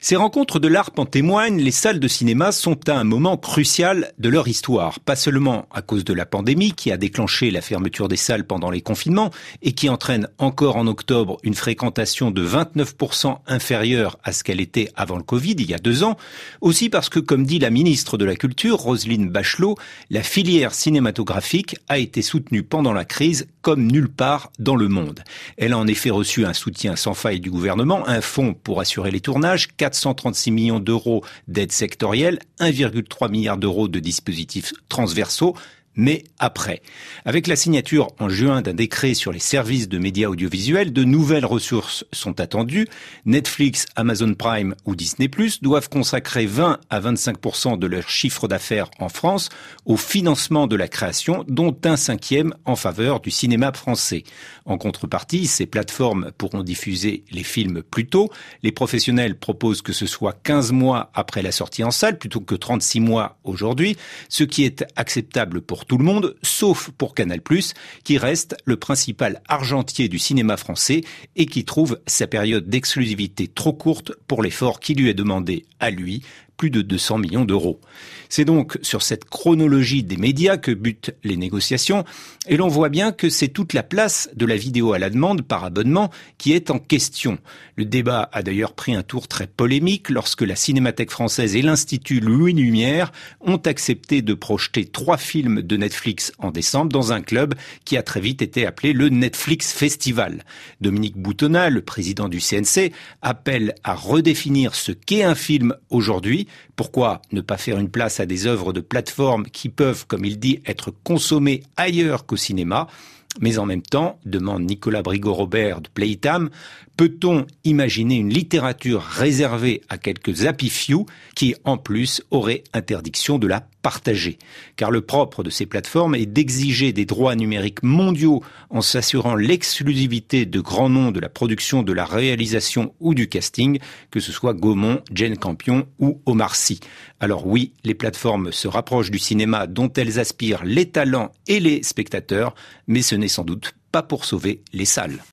Ces rencontres de l'ARP en témoignent, les salles de cinéma sont à un moment crucial de leur histoire. Pas seulement à cause de la pandémie qui a déclenché la fermeture des salles pendant les confinements et qui entraîne encore en octobre une fréquentation de 29% inférieure à ce qu'elle était avant le Covid il y a deux ans, aussi parce que, comme dit la ministre de la Culture, Roselyne Bachelot, la filière cinématographique a été soutenue pendant la crise comme nulle part dans le monde. Elle a en effet reçu un soutien sans faille du gouvernement, un fonds pour assurer les tournages, 436 millions d'euros d'aides sectorielles, 1,3 milliard d'euros de dispositifs transversaux, mais après. Avec la signature en juin d'un décret sur les services de médias audiovisuels, de nouvelles ressources sont attendues. Netflix, Amazon Prime ou Disney Plus doivent consacrer 20 à 25% de leur chiffre d'affaires en France au financement de la création, dont un cinquième en faveur du cinéma français. En contrepartie, ces plateformes pourront diffuser les films plus tôt. Les professionnels proposent que ce soit 15 mois après la sortie en salle plutôt que 36 mois aujourd'hui, ce qui est acceptable pour tout le monde, sauf pour Canal+, qui reste le principal argentier du cinéma français et qui trouve sa période d'exclusivité trop courte pour l'effort qui lui est demandé à lui plus de 200 millions d'euros. C'est donc sur cette chronologie des médias que butent les négociations, et l'on voit bien que c'est toute la place de la vidéo à la demande par abonnement qui est en question. Le débat a d'ailleurs pris un tour très polémique lorsque la Cinémathèque française et l'Institut Louis Lumière ont accepté de projeter trois films de Netflix en décembre dans un club qui a très vite été appelé le Netflix Festival. Dominique Boutonnat, le président du CNC, appelle à redéfinir ce qu'est un film aujourd'hui pourquoi ne pas faire une place à des œuvres de plateforme qui peuvent, comme il dit, être consommées ailleurs qu'au cinéma? Mais en même temps, demande Nicolas Brigot-Robert de Playtime, peut-on imaginer une littérature réservée à quelques happy few qui, en plus, auraient interdiction de la partager? Car le propre de ces plateformes est d'exiger des droits numériques mondiaux en s'assurant l'exclusivité de grands noms de la production, de la réalisation ou du casting, que ce soit Gaumont, Jane Campion ou Omar Sy. Alors oui, les plateformes se rapprochent du cinéma dont elles aspirent les talents et les spectateurs, mais ce n'est sans doute pas pour sauver les salles.